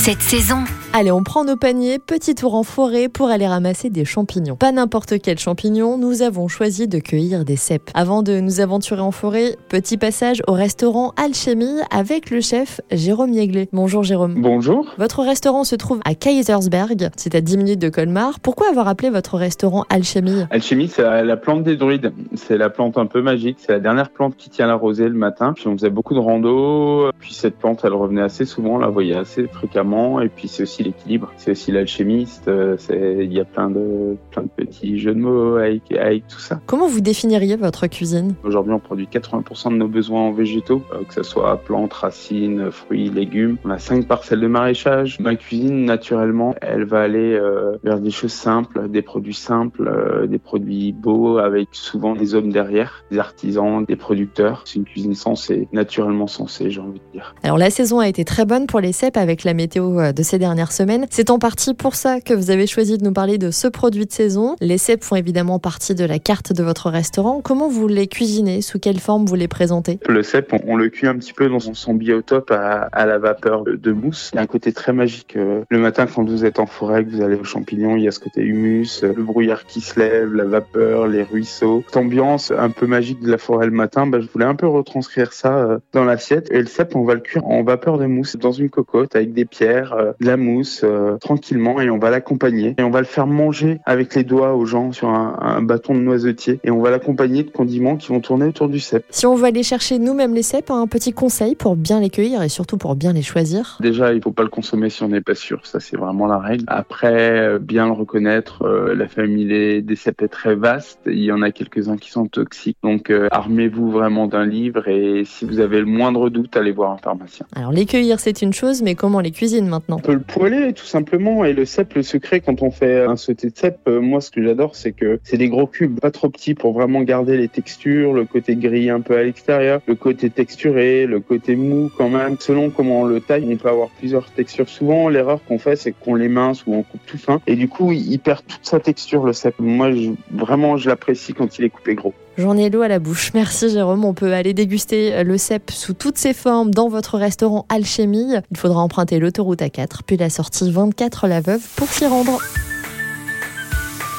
cette saison. Allez, on prend nos paniers, petit tour en forêt pour aller ramasser des champignons. Pas n'importe quel champignon, nous avons choisi de cueillir des cèpes. Avant de nous aventurer en forêt, petit passage au restaurant Alchimie avec le chef Jérôme Yeglet. Bonjour Jérôme. Bonjour. Votre restaurant se trouve à Kaisersberg, c'est à 10 minutes de Colmar. Pourquoi avoir appelé votre restaurant Alchimie Alchimie, c'est la plante des druides. C'est la plante un peu magique. C'est la dernière plante qui tient la rosée le matin. Puis on faisait beaucoup de rando. Puis cette plante, elle revenait assez souvent. On la voyait assez fréquemment. Et puis c'est aussi l'équilibre. C'est aussi l'alchimiste. euh, Il y a plein de, plein de petits jeux de mots avec, avec tout ça. Comment vous définiriez votre cuisine? Aujourd'hui, on produit 80% de nos besoins en végétaux, euh, que ce soit plantes, racines, fruits, légumes. On a cinq parcelles de maraîchage. Ma cuisine, naturellement, elle va aller euh, vers des choses simples, des produits simples, euh, des produits beaux, avec souvent des hommes derrière, des artisans, des producteurs. C'est une cuisine sensée, naturellement sensée, j'ai envie de dire. Alors la saison a été très bonne pour les cèpes avec la météo de ces dernières C'est en partie pour ça que vous avez choisi de nous parler de ce produit de saison. Les cèpes font évidemment partie de la carte de votre restaurant. Comment vous les cuisinez? Sous quelle forme vous les présentez? Le cèpe, on, le cuit un petit peu dans son, biotope à, la vapeur de, mousse. Il y a un côté très magique. euh, Le matin, quand vous êtes en forêt, que vous allez aux champignons, il y a ce côté humus, euh, le brouillard qui se lève, la vapeur, les ruisseaux. Cette ambiance un peu magique de la forêt le matin, bah, je voulais un peu retranscrire ça euh, dans l'assiette. Et le cèpe, on va le cuire en vapeur de mousse dans une cocotte avec des pierres, de la mousse, euh, tranquillement, et on va l'accompagner. Et on va le faire manger avec les doigts aux gens sur un, un bâton de noisetier. Et on va l'accompagner de condiments qui vont tourner autour du cèpe. Si on veut aller chercher nous-mêmes les cèpes, un petit conseil pour bien les cueillir et surtout pour bien les choisir Déjà, il faut pas le consommer si on n'est pas sûr. Ça, c'est vraiment la règle. Après, euh, bien le reconnaître, euh, la famille des, des cèpes est très vaste. Il y en a quelques-uns qui sont toxiques. Donc, euh, armez-vous vraiment d'un livre et si vous avez le moindre doute, allez voir un pharmacien. Alors les cueillir c'est une chose, mais comment les cuisine maintenant? On peut le poêler tout simplement et le cèpe, le secret quand on fait un sauté de cèpe, euh, moi ce que j'adore c'est que c'est des gros cubes, pas trop petits pour vraiment garder les textures, le côté gris un peu à l'extérieur, le côté texturé, le côté mou quand même. Selon comment on le taille, on peut avoir plusieurs textures. Souvent l'erreur qu'on fait c'est qu'on les mince ou on coupe tout fin et du coup il perd toute sa texture le cèpe. Moi je- vraiment je l'apprécie quand il est coupé gros. J'en ai l'eau à la bouche. Merci Jérôme. On peut aller déguster le cèpe sous toutes ses formes dans votre restaurant Alchimie. Il faudra emprunter l'autoroute A4, puis la sortie 24 La Veuve pour s'y rendre.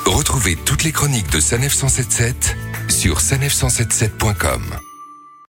Retrouvez toutes les chroniques de Sanef 177 sur sanef177.com.